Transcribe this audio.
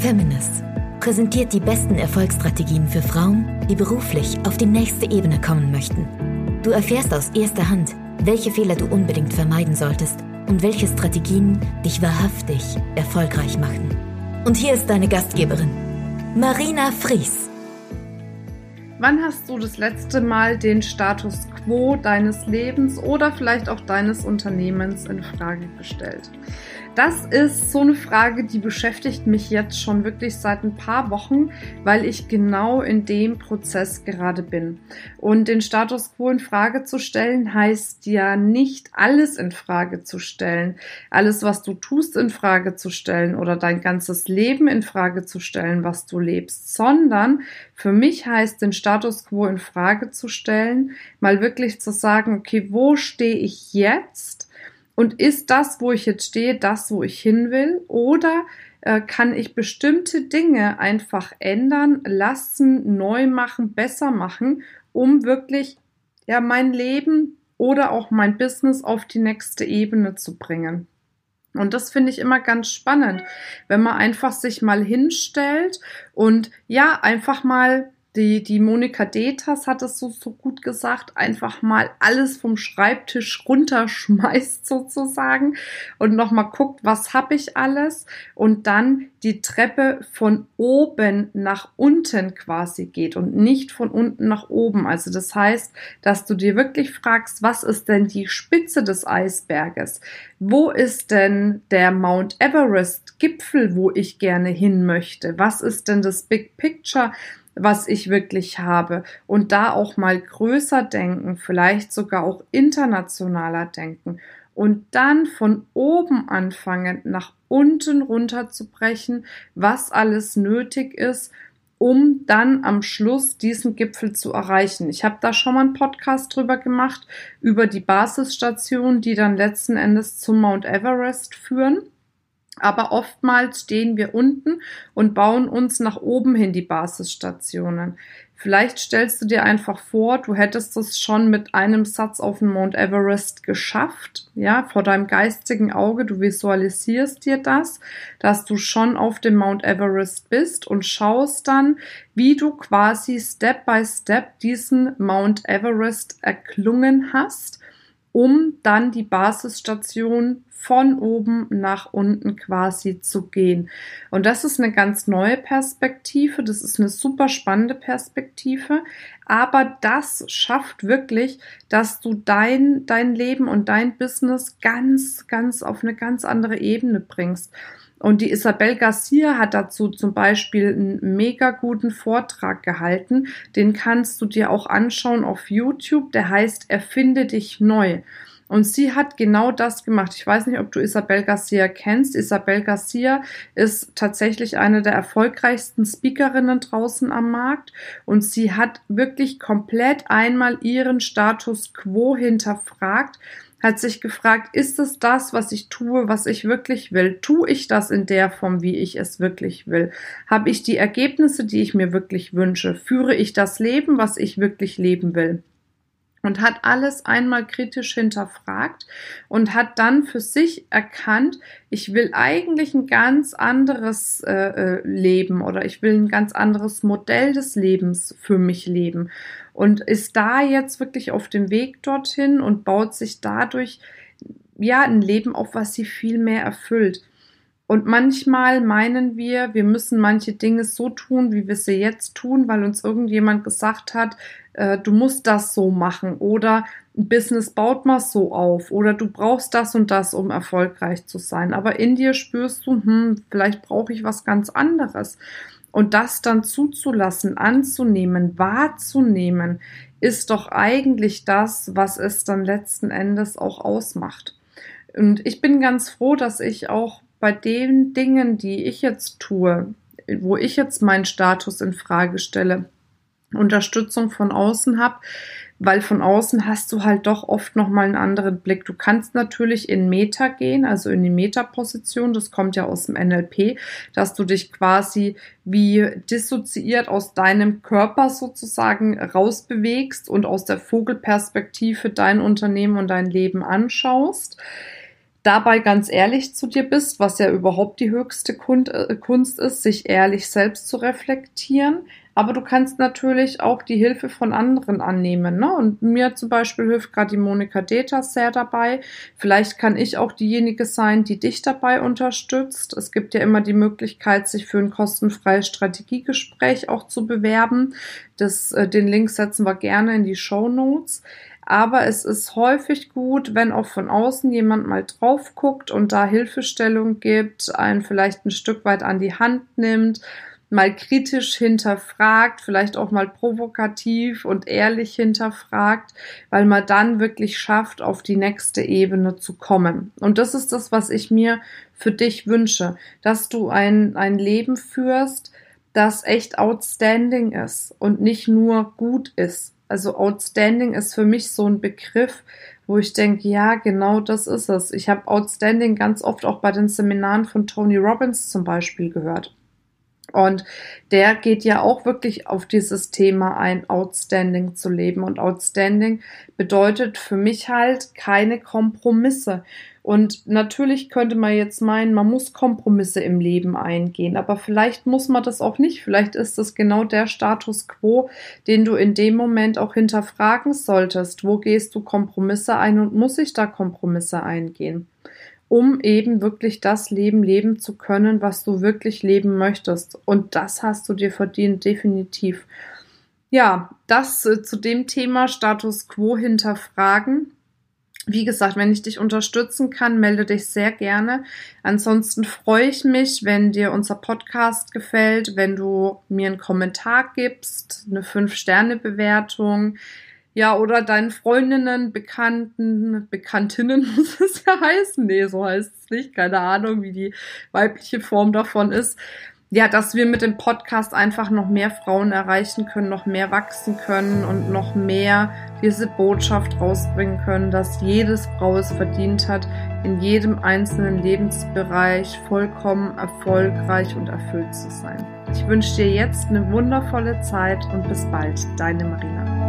Feminist präsentiert die besten Erfolgsstrategien für Frauen, die beruflich auf die nächste Ebene kommen möchten. Du erfährst aus erster Hand, welche Fehler du unbedingt vermeiden solltest und welche Strategien dich wahrhaftig erfolgreich machen. Und hier ist deine Gastgeberin, Marina Fries. Wann hast du das letzte Mal den Status quo deines Lebens oder vielleicht auch deines Unternehmens in Frage gestellt? Das ist so eine Frage, die beschäftigt mich jetzt schon wirklich seit ein paar Wochen, weil ich genau in dem Prozess gerade bin. Und den Status quo in Frage zu stellen heißt ja nicht alles in Frage zu stellen, alles was du tust in Frage zu stellen oder dein ganzes Leben in Frage zu stellen, was du lebst, sondern für mich heißt den Status quo in Frage zu stellen, mal wirklich zu sagen, okay, wo stehe ich jetzt? Und ist das, wo ich jetzt stehe, das, wo ich hin will? Oder äh, kann ich bestimmte Dinge einfach ändern, lassen, neu machen, besser machen, um wirklich ja mein Leben oder auch mein Business auf die nächste Ebene zu bringen? Und das finde ich immer ganz spannend, wenn man einfach sich mal hinstellt und ja, einfach mal die, die Monika Detas hat es so, so gut gesagt, einfach mal alles vom Schreibtisch runterschmeißt sozusagen und nochmal guckt, was habe ich alles und dann die Treppe von oben nach unten quasi geht und nicht von unten nach oben. Also das heißt, dass du dir wirklich fragst, was ist denn die Spitze des Eisberges? Wo ist denn der Mount Everest Gipfel, wo ich gerne hin möchte? Was ist denn das Big Picture? Was ich wirklich habe und da auch mal größer denken, vielleicht sogar auch internationaler denken und dann von oben anfangen, nach unten runter zu brechen, was alles nötig ist, um dann am Schluss diesen Gipfel zu erreichen. Ich habe da schon mal einen Podcast drüber gemacht, über die Basisstationen, die dann letzten Endes zum Mount Everest führen. Aber oftmals stehen wir unten und bauen uns nach oben hin die Basisstationen. Vielleicht stellst du dir einfach vor, du hättest es schon mit einem Satz auf den Mount Everest geschafft, ja, vor deinem geistigen Auge, du visualisierst dir das, dass du schon auf dem Mount Everest bist und schaust dann, wie du quasi Step by Step diesen Mount Everest erklungen hast um dann die Basisstation von oben nach unten quasi zu gehen. Und das ist eine ganz neue Perspektive, das ist eine super spannende Perspektive, aber das schafft wirklich, dass du dein, dein Leben und dein Business ganz, ganz auf eine ganz andere Ebene bringst. Und die Isabel Garcia hat dazu zum Beispiel einen mega guten Vortrag gehalten. Den kannst du dir auch anschauen auf YouTube. Der heißt Erfinde dich neu. Und sie hat genau das gemacht. Ich weiß nicht, ob du Isabel Garcia kennst. Isabel Garcia ist tatsächlich eine der erfolgreichsten Speakerinnen draußen am Markt. Und sie hat wirklich komplett einmal ihren Status quo hinterfragt hat sich gefragt, ist es das, was ich tue, was ich wirklich will? Tue ich das in der Form, wie ich es wirklich will? Habe ich die Ergebnisse, die ich mir wirklich wünsche? Führe ich das Leben, was ich wirklich leben will? Und hat alles einmal kritisch hinterfragt und hat dann für sich erkannt, ich will eigentlich ein ganz anderes äh, äh, Leben oder ich will ein ganz anderes Modell des Lebens für mich leben und ist da jetzt wirklich auf dem Weg dorthin und baut sich dadurch ja ein Leben auf, was sie viel mehr erfüllt. Und manchmal meinen wir, wir müssen manche Dinge so tun, wie wir sie jetzt tun, weil uns irgendjemand gesagt hat, äh, du musst das so machen oder ein Business baut mal so auf oder du brauchst das und das, um erfolgreich zu sein. Aber in dir spürst du, hm, vielleicht brauche ich was ganz anderes. Und das dann zuzulassen, anzunehmen, wahrzunehmen, ist doch eigentlich das, was es dann letzten Endes auch ausmacht. Und ich bin ganz froh, dass ich auch bei den Dingen, die ich jetzt tue, wo ich jetzt meinen Status in Frage stelle, Unterstützung von außen habe, weil von außen hast du halt doch oft noch mal einen anderen Blick. Du kannst natürlich in Meta gehen, also in die Meta-Position, das kommt ja aus dem NLP, dass du dich quasi wie dissoziiert aus deinem Körper sozusagen rausbewegst und aus der Vogelperspektive dein Unternehmen und dein Leben anschaust. Dabei ganz ehrlich zu dir bist, was ja überhaupt die höchste äh, Kunst ist, sich ehrlich selbst zu reflektieren. Aber du kannst natürlich auch die Hilfe von anderen annehmen. Ne? Und mir zum Beispiel hilft gerade die Monika Deta sehr dabei. Vielleicht kann ich auch diejenige sein, die dich dabei unterstützt. Es gibt ja immer die Möglichkeit, sich für ein kostenfreies Strategiegespräch auch zu bewerben. Das, äh, den Link setzen wir gerne in die Show Notes. Aber es ist häufig gut, wenn auch von außen jemand mal drauf guckt und da Hilfestellung gibt, einen vielleicht ein Stück weit an die Hand nimmt, mal kritisch hinterfragt, vielleicht auch mal provokativ und ehrlich hinterfragt, weil man dann wirklich schafft, auf die nächste Ebene zu kommen. Und das ist das, was ich mir für dich wünsche, dass du ein, ein Leben führst, das echt outstanding ist und nicht nur gut ist, also Outstanding ist für mich so ein Begriff, wo ich denke, ja, genau das ist es. Ich habe Outstanding ganz oft auch bei den Seminaren von Tony Robbins zum Beispiel gehört. Und der geht ja auch wirklich auf dieses Thema ein, Outstanding zu leben. Und Outstanding bedeutet für mich halt keine Kompromisse. Und natürlich könnte man jetzt meinen, man muss Kompromisse im Leben eingehen, aber vielleicht muss man das auch nicht. Vielleicht ist das genau der Status quo, den du in dem Moment auch hinterfragen solltest. Wo gehst du Kompromisse ein und muss ich da Kompromisse eingehen? Um eben wirklich das Leben leben zu können, was du wirklich leben möchtest. Und das hast du dir verdient, definitiv. Ja, das äh, zu dem Thema Status quo hinterfragen. Wie gesagt, wenn ich dich unterstützen kann, melde dich sehr gerne. Ansonsten freue ich mich, wenn dir unser Podcast gefällt, wenn du mir einen Kommentar gibst, eine 5-Sterne-Bewertung, ja, oder deinen Freundinnen, Bekannten, Bekanntinnen muss es ja heißen. Nee, so heißt es nicht. Keine Ahnung, wie die weibliche Form davon ist. Ja, dass wir mit dem Podcast einfach noch mehr Frauen erreichen können, noch mehr wachsen können und noch mehr diese Botschaft rausbringen können, dass jedes Frau es verdient hat, in jedem einzelnen Lebensbereich vollkommen erfolgreich und erfüllt zu sein. Ich wünsche dir jetzt eine wundervolle Zeit und bis bald, deine Marina.